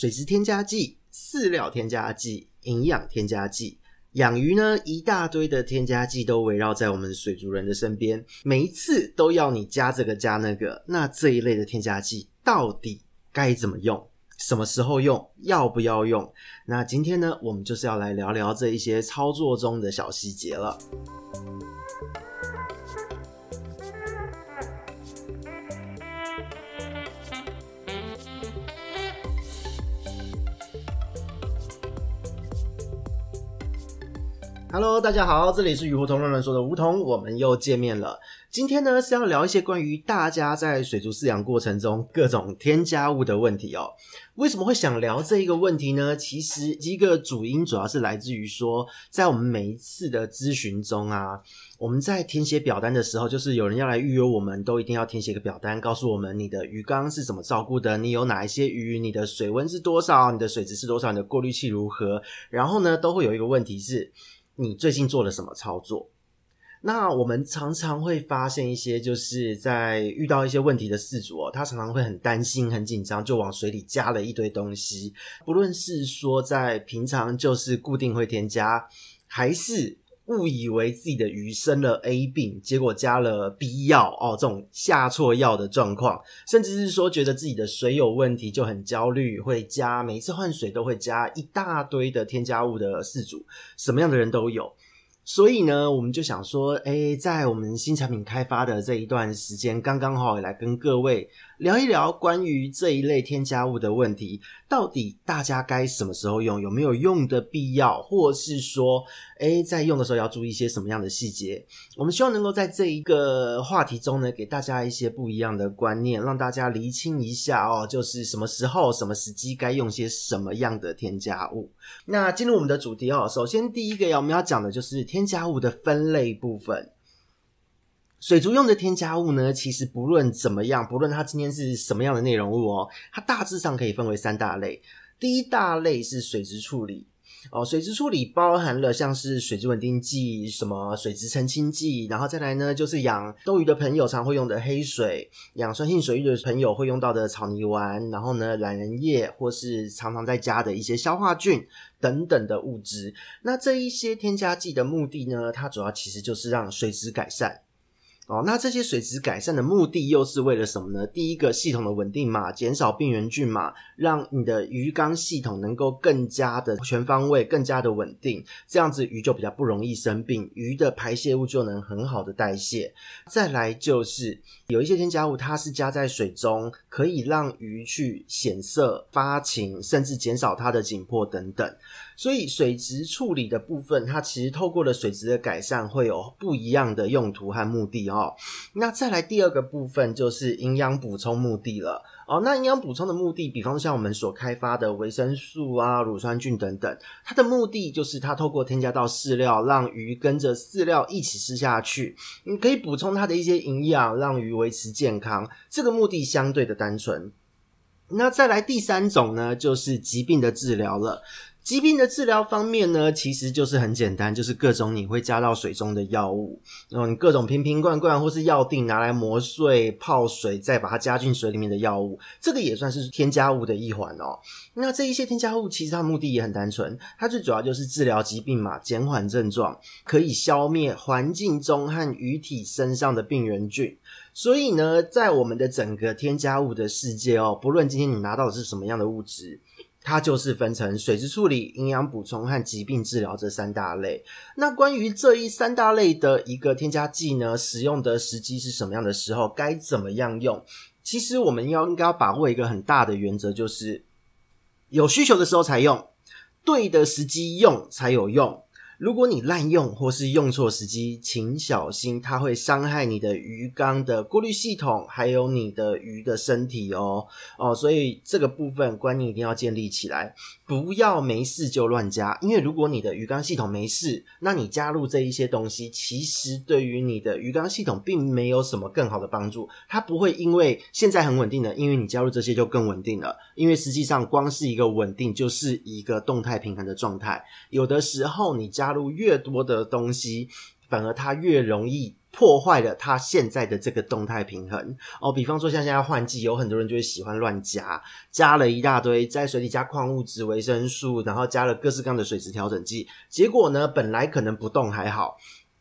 水质添加剂、饲料添加剂、营养添加剂。养鱼呢，一大堆的添加剂都围绕在我们水族人的身边，每一次都要你加这个加那个。那这一类的添加剂到底该怎么用？什么时候用？要不要用？那今天呢，我们就是要来聊聊这一些操作中的小细节了。Hello，大家好，这里是鱼活通乱乱说的梧桐，我们又见面了。今天呢是要聊一些关于大家在水族饲养过程中各种添加物的问题哦。为什么会想聊这一个问题呢？其实一个主因主要是来自于说，在我们每一次的咨询中啊，我们在填写表单的时候，就是有人要来预约，我们都一定要填写一个表单，告诉我们你的鱼缸是怎么照顾的，你有哪一些鱼，你的水温是多少，你的水质是多少，你的过滤器如何。然后呢，都会有一个问题是。你最近做了什么操作？那我们常常会发现一些，就是在遇到一些问题的事主哦，他常常会很担心、很紧张，就往水里加了一堆东西。不论是说在平常就是固定会添加，还是误以为自己的鱼生了 A 病，结果加了 B 药哦，这种下错药的状况，甚至是说觉得自己的水有问题就很焦虑，会加每次换水都会加一大堆的添加物的饲主，什么样的人都有。所以呢，我们就想说，诶，在我们新产品开发的这一段时间，刚刚好来跟各位聊一聊关于这一类添加物的问题，到底大家该什么时候用，有没有用的必要，或是说，诶，在用的时候要注意一些什么样的细节？我们希望能够在这一个话题中呢，给大家一些不一样的观念，让大家厘清一下哦，就是什么时候、什么时机该用些什么样的添加物。那进入我们的主题哦，首先第一个要我们要讲的就是添加物的分类部分。水族用的添加物呢，其实不论怎么样，不论它今天是什么样的内容物哦，它大致上可以分为三大类。第一大类是水质处理哦，水质处理包含了像是水质稳定剂、什么水质澄清剂，然后再来呢就是养斗鱼的朋友常会用的黑水，养酸性水域的朋友会用到的草泥丸，然后呢懒人液或是常常在家的一些消化菌。等等的物质，那这一些添加剂的目的呢，它主要其实就是让水质改善。哦，那这些水质改善的目的又是为了什么呢？第一个，系统的稳定嘛，减少病原菌嘛，让你的鱼缸系统能够更加的全方位、更加的稳定，这样子鱼就比较不容易生病，鱼的排泄物就能很好的代谢。再来就是有一些添加物，它是加在水中，可以让鱼去显色、发情，甚至减少它的紧迫等等。所以水质处理的部分，它其实透过了水质的改善，会有不一样的用途和目的哦。那再来第二个部分就是营养补充目的了哦。那营养补充的目的，比方像我们所开发的维生素啊、乳酸菌等等，它的目的就是它透过添加到饲料，让鱼跟着饲料一起吃下去，你可以补充它的一些营养，让鱼维持健康。这个目的相对的单纯。那再来第三种呢，就是疾病的治疗了。疾病的治疗方面呢，其实就是很简单，就是各种你会加到水中的药物，然后你各种瓶瓶罐罐或是药定拿来磨碎、泡水，再把它加进水里面的药物，这个也算是添加物的一环哦。那这一些添加物其实它目的也很单纯，它最主要就是治疗疾病嘛，减缓症状，可以消灭环境中和鱼体身上的病原菌。所以呢，在我们的整个添加物的世界哦，不论今天你拿到的是什么样的物质。它就是分成水质处理、营养补充和疾病治疗这三大类。那关于这一三大类的一个添加剂呢，使用的时机是什么样的时候，该怎么样用？其实我们要应该要把握一个很大的原则，就是有需求的时候才用，对的时机用才有用。如果你滥用或是用错时机，请小心，它会伤害你的鱼缸的过滤系统，还有你的鱼的身体哦。哦，所以这个部分观念一定要建立起来，不要没事就乱加，因为如果你的鱼缸系统没事，那你加入这一些东西，其实对于你的鱼缸系统并没有什么更好的帮助，它不会因为现在很稳定的，因为你加入这些就更稳定了，因为实际上光是一个稳定就是一个动态平衡的状态，有的时候你加。加入越多的东西，反而它越容易破坏了它现在的这个动态平衡哦。比方说，像现在换季，有很多人就会喜欢乱加，加了一大堆，在水里加矿物质、维生素，然后加了各式各样的水质调整剂，结果呢，本来可能不动还好。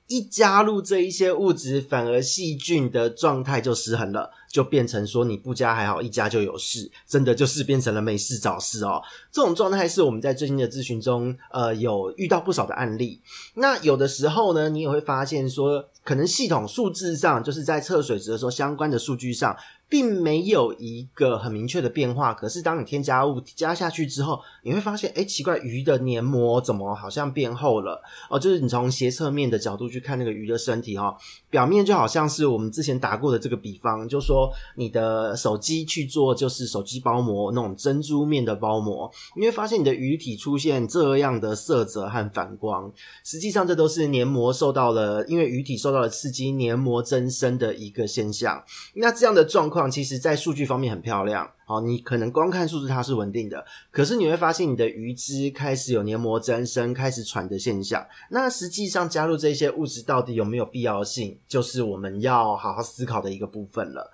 一加入这一些物质，反而细菌的状态就失衡了，就变成说你不加还好，一加就有事，真的就是变成了没事找事哦。这种状态是我们在最近的咨询中，呃，有遇到不少的案例。那有的时候呢，你也会发现说，可能系统数字上，就是在测水值的时候，相关的数据上。并没有一个很明确的变化，可是当你添加物加下去之后，你会发现，哎，奇怪，鱼的黏膜怎么好像变厚了？哦，就是你从斜侧面的角度去看那个鱼的身体，哈，表面就好像是我们之前打过的这个比方，就说你的手机去做就是手机包膜那种珍珠面的包膜，你会发现你的鱼体出现这样的色泽和反光，实际上这都是黏膜受到了，因为鱼体受到了刺激，黏膜增生的一个现象。那这样的状况。况其实，在数据方面很漂亮，好，你可能光看数字它是稳定的，可是你会发现你的鱼只开始有黏膜增生、开始喘的现象。那实际上加入这些物质到底有没有必要性，就是我们要好好思考的一个部分了。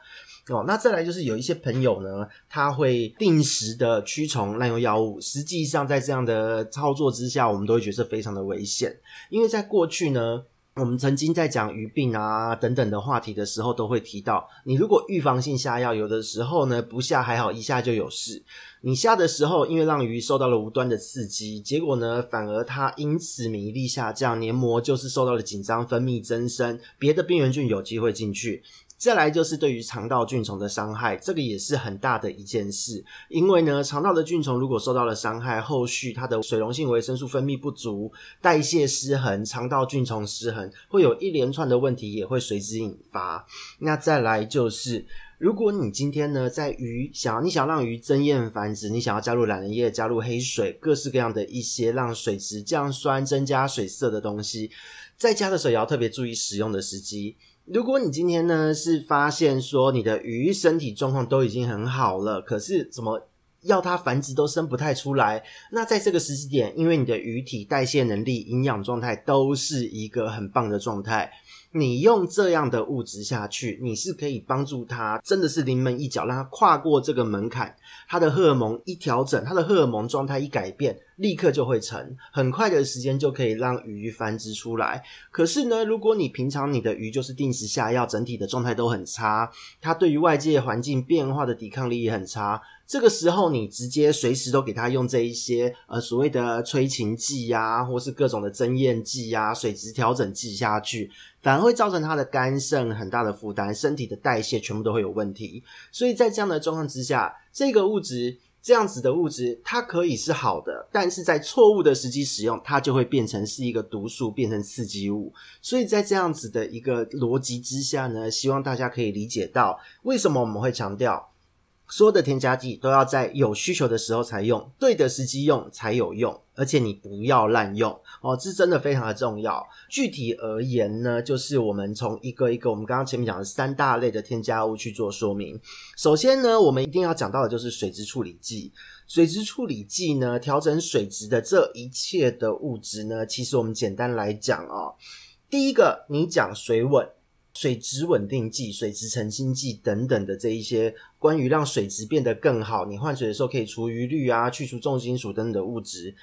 哦，那再来就是有一些朋友呢，他会定时的驱虫、滥用药物，实际上在这样的操作之下，我们都会觉得非常的危险，因为在过去呢。我们曾经在讲鱼病啊等等的话题的时候，都会提到，你如果预防性下药，有的时候呢不下还好，一下就有事。你下的时候，因为让鱼受到了无端的刺激，结果呢反而它因此免疫力下降，黏膜就是受到了紧张，分泌增生，别的病原菌有机会进去。再来就是对于肠道菌虫的伤害，这个也是很大的一件事。因为呢，肠道的菌虫如果受到了伤害，后续它的水溶性维生素分泌不足，代谢失衡，肠道菌虫失衡，会有一连串的问题也会随之引发。那再来就是，如果你今天呢在鱼想要你想要让鱼增艳繁殖，你想要加入榄仁叶、加入黑水，各式各样的一些让水质降酸、增加水色的东西，在加的时候也要特别注意使用的时机。如果你今天呢是发现说你的鱼身体状况都已经很好了，可是怎么要它繁殖都生不太出来，那在这个时机点，因为你的鱼体代谢能力、营养状态都是一个很棒的状态。你用这样的物质下去，你是可以帮助它，真的是临门一脚，让它跨过这个门槛。它的荷尔蒙一调整，它的荷尔蒙状态一改变，立刻就会成，很快的时间就可以让鱼繁殖出来。可是呢，如果你平常你的鱼就是定时下药，整体的状态都很差，它对于外界环境变化的抵抗力也很差。这个时候，你直接随时都给它用这一些呃所谓的催情剂呀，或是各种的增艳剂呀、水质调整剂下去，反而会造成他的肝肾很大的负担，身体的代谢全部都会有问题。所以在这样的状况之下，这个物质这样子的物质，它可以是好的，但是在错误的时机使用，它就会变成是一个毒素，变成刺激物。所以在这样子的一个逻辑之下呢，希望大家可以理解到为什么我们会强调。所有的添加剂都要在有需求的时候才用，对的时机用才有用，而且你不要滥用哦，这真的非常的重要。具体而言呢，就是我们从一个一个我们刚刚前面讲的三大类的添加物去做说明。首先呢，我们一定要讲到的就是水质处理剂。水质处理剂呢，调整水质的这一切的物质呢，其实我们简单来讲哦，第一个你讲水稳。水质稳定剂、水质澄清剂等等的这一些关于让水质变得更好，你换水的时候可以除余氯啊、去除重金属等等的物质。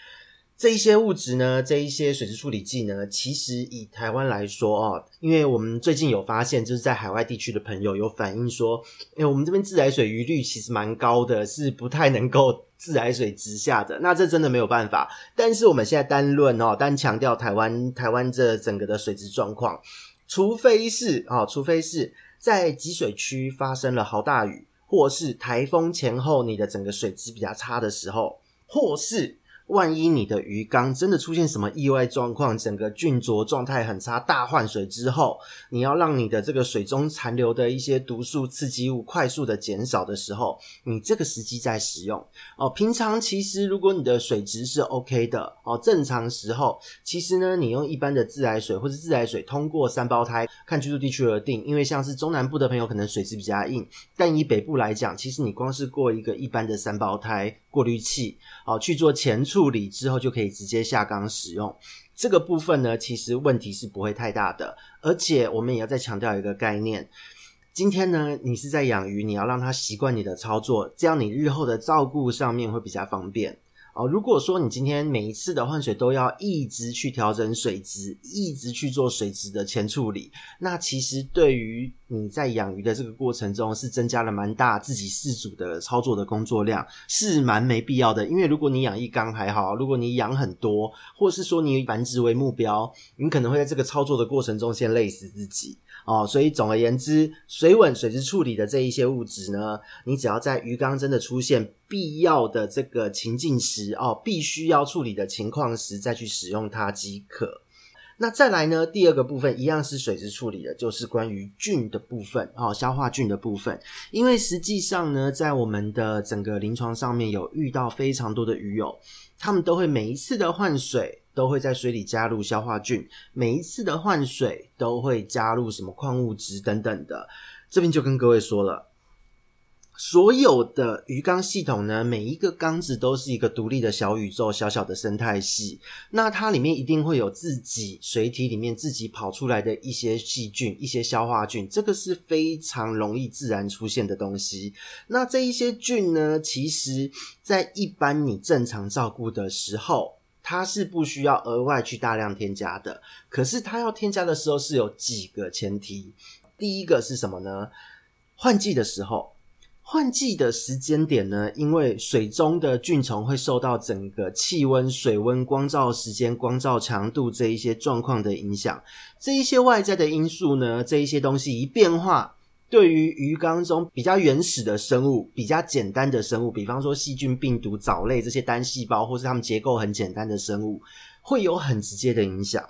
这一些物质呢，这一些水质处理剂呢，其实以台湾来说哦，因为我们最近有发现，就是在海外地区的朋友有反映说，诶，我们这边自来水余氯其实蛮高的，是不太能够自来水直下的。那这真的没有办法。但是我们现在单论哦，单强调台湾台湾这整个的水质状况。除非是啊，除非是在集水区发生了好大雨，或是台风前后，你的整个水质比较差的时候，或是。万一你的鱼缸真的出现什么意外状况，整个菌浊状态很差，大换水之后，你要让你的这个水中残留的一些毒素刺激物快速的减少的时候，你这个时机在使用哦。平常其实如果你的水质是 OK 的哦，正常时候其实呢，你用一般的自来水或者自来水通过三胞胎，看居住地区而定。因为像是中南部的朋友可能水质比较硬，但以北部来讲，其实你光是过一个一般的三胞胎过滤器，哦，去做前处。处理之后就可以直接下缸使用，这个部分呢，其实问题是不会太大的。而且我们也要再强调一个概念：今天呢，你是在养鱼，你要让它习惯你的操作，这样你日后的照顾上面会比较方便。哦，如果说你今天每一次的换水都要一直去调整水质，一直去做水质的前处理，那其实对于你在养鱼的这个过程中，是增加了蛮大自己饲主的操作的工作量，是蛮没必要的。因为如果你养一缸还好，如果你养很多，或是说你繁殖为目标，你可能会在这个操作的过程中先累死自己。哦，所以总而言之，水稳水质处理的这一些物质呢，你只要在鱼缸真的出现必要的这个情境时，哦，必须要处理的情况时，再去使用它即可。那再来呢，第二个部分一样是水质处理的，就是关于菌的部分，哦，消化菌的部分。因为实际上呢，在我们的整个临床上面有遇到非常多的鱼友，他们都会每一次的换水。都会在水里加入消化菌，每一次的换水都会加入什么矿物质等等的。这边就跟各位说了，所有的鱼缸系统呢，每一个缸子都是一个独立的小宇宙，小小的生态系。那它里面一定会有自己水体里面自己跑出来的一些细菌、一些消化菌，这个是非常容易自然出现的东西。那这一些菌呢，其实在一般你正常照顾的时候。它是不需要额外去大量添加的，可是它要添加的时候是有几个前提。第一个是什么呢？换季的时候，换季的时间点呢，因为水中的菌虫会受到整个气温、水温、光照时间、光照强度这一些状况的影响，这一些外在的因素呢，这一些东西一变化。对于鱼缸中比较原始的生物，比较简单的生物，比方说细菌、病毒、藻类这些单细胞，或是它们结构很简单的生物，会有很直接的影响。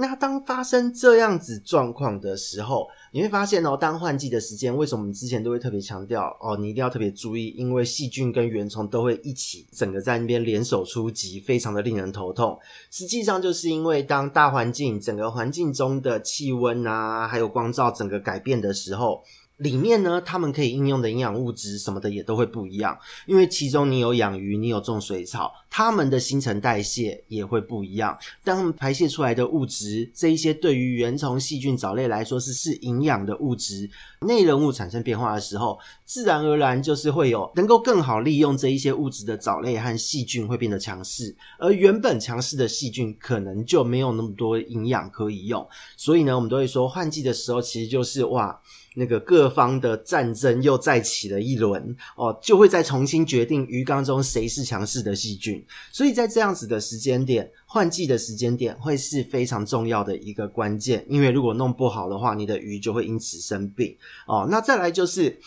那当发生这样子状况的时候，你会发现哦，当换季的时间，为什么我们之前都会特别强调哦，你一定要特别注意，因为细菌跟原虫都会一起整个在那边联手出击，非常的令人头痛。实际上就是因为当大环境整个环境中的气温啊，还有光照整个改变的时候。里面呢，他们可以应用的营养物质什么的也都会不一样，因为其中你有养鱼，你有种水草，它们的新陈代谢也会不一样。当它们排泄出来的物质，这一些对于原虫、细菌、藻类来说是是营养的物质，内容物产生变化的时候，自然而然就是会有能够更好利用这一些物质的藻类和细菌会变得强势，而原本强势的细菌可能就没有那么多营养可以用。所以呢，我们都会说换季的时候，其实就是哇。那个各方的战争又再起了一轮哦，就会再重新决定鱼缸中谁是强势的细菌。所以在这样子的时间点，换季的时间点会是非常重要的一个关键。因为如果弄不好的话，你的鱼就会因此生病哦。那再来就是，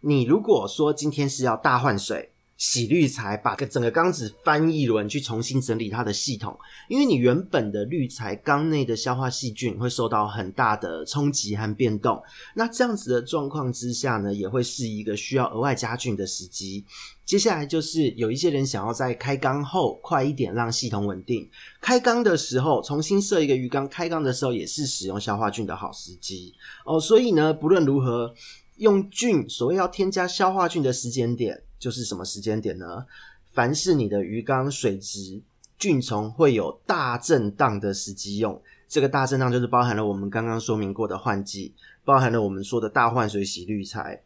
你如果说今天是要大换水。洗滤材，把个整个缸子翻一轮，去重新整理它的系统。因为你原本的滤材缸内的消化细菌会受到很大的冲击和变动。那这样子的状况之下呢，也会是一个需要额外加菌的时机。接下来就是有一些人想要在开缸后快一点让系统稳定。开缸的时候重新设一个鱼缸，开缸的时候也是使用消化菌的好时机哦。所以呢，不论如何用菌，所谓要添加消化菌的时间点。就是什么时间点呢？凡是你的鱼缸水质菌虫会有大震荡的时机用，这个大震荡就是包含了我们刚刚说明过的换季，包含了我们说的大换水洗滤材，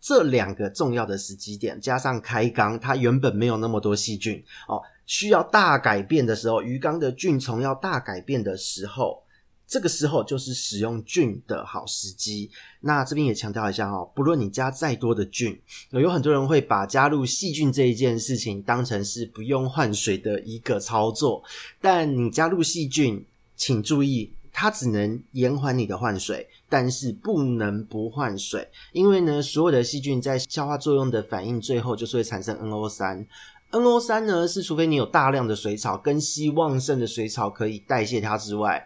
这两个重要的时机点，加上开缸，它原本没有那么多细菌哦，需要大改变的时候，鱼缸的菌虫要大改变的时候。这个时候就是使用菌的好时机。那这边也强调一下哈，不论你加再多的菌，有很多人会把加入细菌这一件事情当成是不用换水的一个操作。但你加入细菌，请注意，它只能延缓你的换水，但是不能不换水。因为呢，所有的细菌在消化作用的反应，最后就是会产生 NO 三。NO 三呢，是除非你有大量的水草，根系旺盛的水草可以代谢它之外。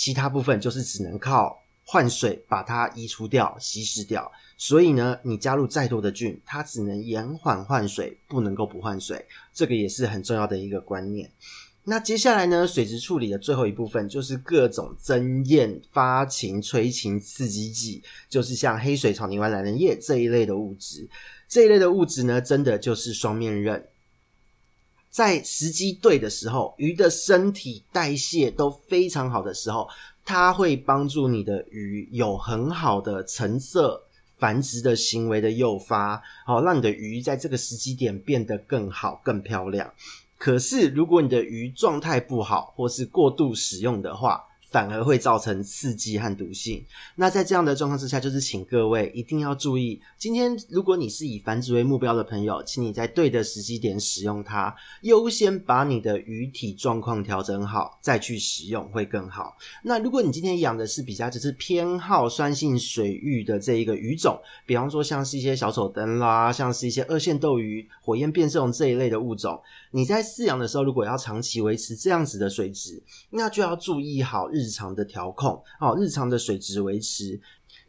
其他部分就是只能靠换水把它移除掉、稀释掉。所以呢，你加入再多的菌，它只能延缓换水，不能够不换水。这个也是很重要的一个观念。那接下来呢，水质处理的最后一部分就是各种增艳、发情、催情刺激剂，就是像黑水草泥丸、榄仁叶这一类的物质。这一类的物质呢，真的就是双面刃。在时机对的时候，鱼的身体代谢都非常好的时候，它会帮助你的鱼有很好的成色繁殖的行为的诱发，好，让你的鱼在这个时机点变得更好、更漂亮。可是，如果你的鱼状态不好，或是过度使用的话，反而会造成刺激和毒性。那在这样的状况之下，就是请各位一定要注意。今天如果你是以繁殖为目标的朋友，请你在对的时机点使用它，优先把你的鱼体状况调整好，再去使用会更好。那如果你今天养的是比较就是偏好酸性水域的这一个鱼种，比方说像是一些小丑灯啦，像是一些二线斗鱼、火焰变色龙这一类的物种，你在饲养的时候，如果要长期维持这样子的水质，那就要注意好日日常的调控哦，日常的水质维持，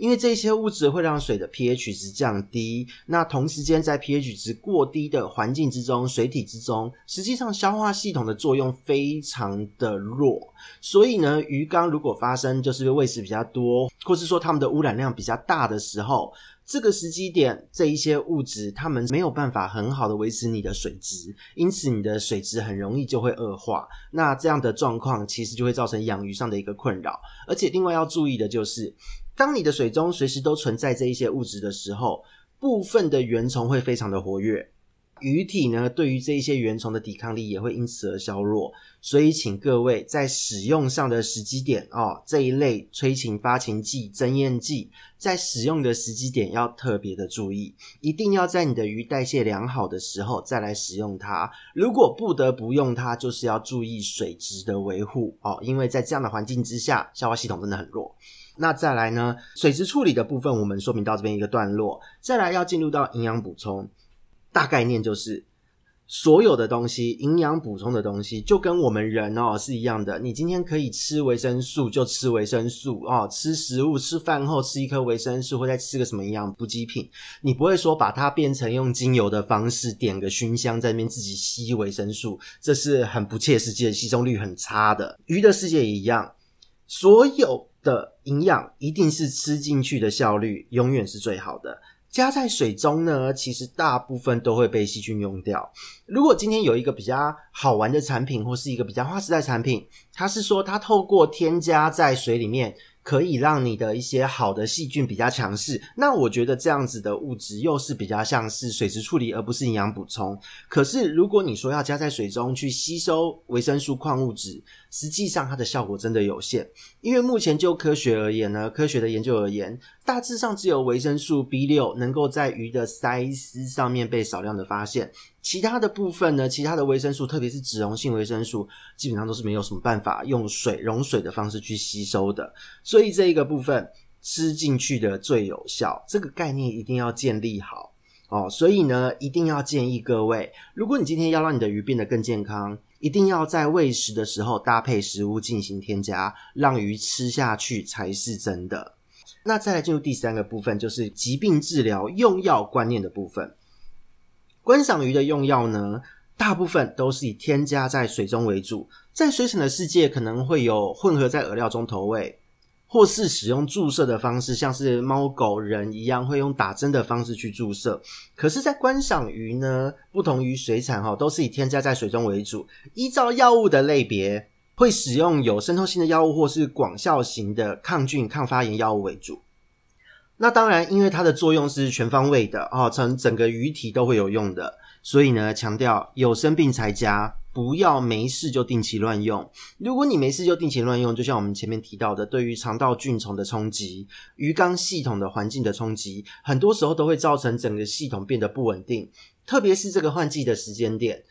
因为这些物质会让水的 pH 值降低。那同时间在 pH 值过低的环境之中，水体之中，实际上消化系统的作用非常的弱。所以呢，鱼缸如果发生就是喂食比较多，或是说它们的污染量比较大的时候。这个时机点，这一些物质，它们没有办法很好的维持你的水质，因此你的水质很容易就会恶化。那这样的状况，其实就会造成养鱼上的一个困扰。而且另外要注意的就是，当你的水中随时都存在这一些物质的时候，部分的原虫会非常的活跃。鱼体呢，对于这一些原虫的抵抗力也会因此而削弱，所以请各位在使用上的时机点哦，这一类催情发情剂、增艳剂，在使用的时机点要特别的注意，一定要在你的鱼代谢良好的时候再来使用它。如果不得不用它，就是要注意水质的维护哦，因为在这样的环境之下，消化系统真的很弱。那再来呢，水质处理的部分我们说明到这边一个段落，再来要进入到营养补充。大概念就是，所有的东西，营养补充的东西，就跟我们人哦是一样的。你今天可以吃维生素，就吃维生素哦，吃食物，吃饭后吃一颗维生素，或再吃个什么营养补给品。你不会说把它变成用精油的方式，点个熏香在那边自己吸维生素，这是很不切实际的，吸收率很差的。鱼的世界也一样，所有的营养一定是吃进去的效率永远是最好的。加在水中呢，其实大部分都会被细菌用掉。如果今天有一个比较好玩的产品，或是一个比较划时代产品，它是说它透过添加在水里面。可以让你的一些好的细菌比较强势，那我觉得这样子的物质又是比较像是水质处理，而不是营养补充。可是如果你说要加在水中去吸收维生素矿物质，实际上它的效果真的有限。因为目前就科学而言呢，科学的研究而言，大致上只有维生素 B 六能够在鱼的鳃丝上面被少量的发现。其他的部分呢，其他的维生素，特别是脂溶性维生素，基本上都是没有什么办法用水溶水的方式去吸收的。所以这一个部分吃进去的最有效，这个概念一定要建立好哦。所以呢，一定要建议各位，如果你今天要让你的鱼变得更健康，一定要在喂食的时候搭配食物进行添加，让鱼吃下去才是真的。那再来进入第三个部分，就是疾病治疗用药观念的部分。观赏鱼的用药呢，大部分都是以添加在水中为主，在水产的世界可能会有混合在饵料中投喂，或是使用注射的方式，像是猫狗人一样会用打针的方式去注射。可是，在观赏鱼呢，不同于水产哈，都是以添加在水中为主，依照药物的类别，会使用有渗透性的药物或是广效型的抗菌抗发炎药物为主。那当然，因为它的作用是全方位的哦，成整个鱼体都会有用的，所以呢，强调有生病才加，不要没事就定期乱用。如果你没事就定期乱用，就像我们前面提到的，对于肠道菌丛的冲击、鱼缸系统的环境的冲击，很多时候都会造成整个系统变得不稳定，特别是这个换季的时间点。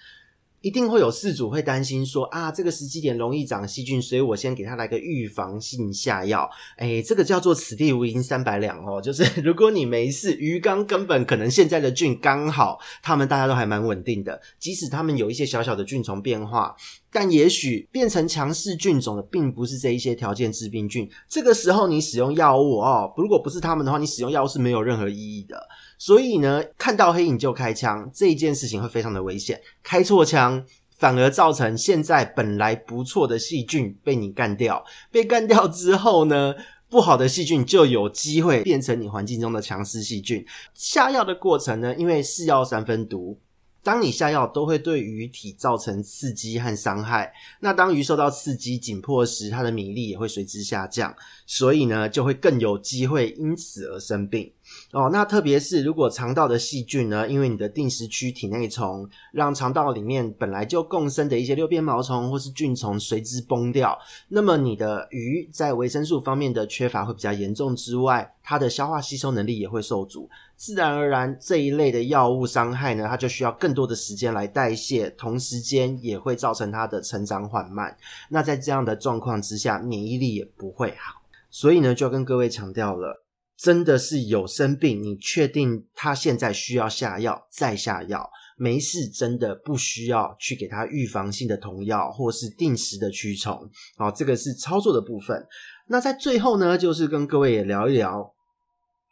一定会有饲主会担心说啊，这个时机点容易长细菌，所以我先给他来个预防性下药。诶，这个叫做此地无银三百两哦，就是 如果你没事，鱼缸根本可能现在的菌刚好，他们大家都还蛮稳定的，即使他们有一些小小的菌虫变化，但也许变成强势菌种的并不是这一些条件致病菌。这个时候你使用药物哦，如果不是他们的话，你使用药物是没有任何意义的。所以呢，看到黑影就开枪这一件事情会非常的危险，开错枪反而造成现在本来不错的细菌被你干掉，被干掉之后呢，不好的细菌就有机会变成你环境中的强势细菌。下药的过程呢，因为是药三分毒，当你下药都会对鱼体造成刺激和伤害，那当鱼受到刺激紧迫时，它的免疫力也会随之下降，所以呢就会更有机会因此而生病哦。那特别是如果肠道的细菌呢，因为你的定时区体内虫，让肠道里面本来就共生的一些六边毛虫或是菌虫随之崩掉，那么你的鱼在维生素方面的缺乏会比较严重之外，它的消化吸收能力也会受阻。自然而然，这一类的药物伤害呢，它就需要更多的时间来代谢，同时间也会造成它的成长缓慢。那在这样的状况之下，免疫力也不会好。所以呢，就要跟各位强调了，真的是有生病，你确定他现在需要下药，再下药，没事，真的不需要去给他预防性的同药，或是定时的驱虫。好，这个是操作的部分。那在最后呢，就是跟各位也聊一聊。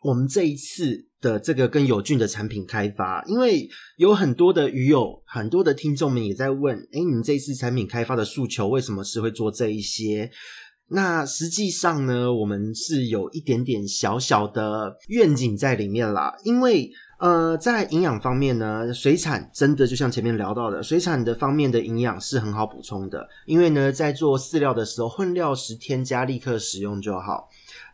我们这一次的这个跟友菌的产品开发，因为有很多的鱼友、很多的听众们也在问：诶，你们这一次产品开发的诉求为什么是会做这一些？那实际上呢，我们是有一点点小小的愿景在里面啦。因为呃，在营养方面呢，水产真的就像前面聊到的，水产的方面的营养是很好补充的。因为呢，在做饲料的时候，混料时添加立刻使用就好。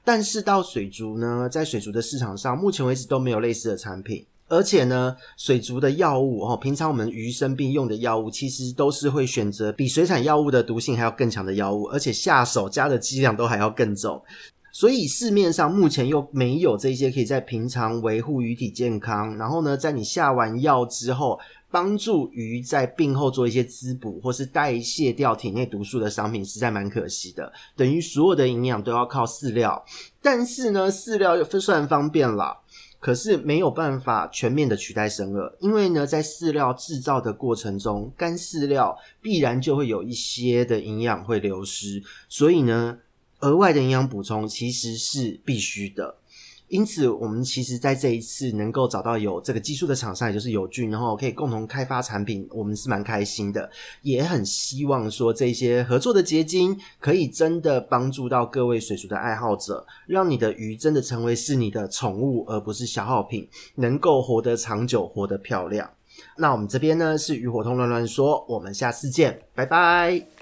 但是到水族呢，在水族的市场上，目前为止都没有类似的产品。而且呢，水族的药物哦，平常我们鱼生病用的药物，其实都是会选择比水产药物的毒性还要更强的药物，而且下手加的剂量都还要更重。所以市面上目前又没有这些可以在平常维护鱼体健康，然后呢，在你下完药之后，帮助鱼在病后做一些滋补，或是代谢掉体内毒素的商品，实在蛮可惜的。等于所有的营养都要靠饲料，但是呢，饲料又算方便啦，可是没有办法全面的取代生饵，因为呢，在饲料制造的过程中，干饲料必然就会有一些的营养会流失，所以呢，额外的营养补充其实是必须的。因此，我们其实在这一次能够找到有这个技术的厂商，也就是友俊，然后可以共同开发产品，我们是蛮开心的，也很希望说这些合作的结晶可以真的帮助到各位水族的爱好者，让你的鱼真的成为是你的宠物，而不是消耗品，能够活得长久，活得漂亮。那我们这边呢是鱼活通乱乱说，我们下次见，拜拜。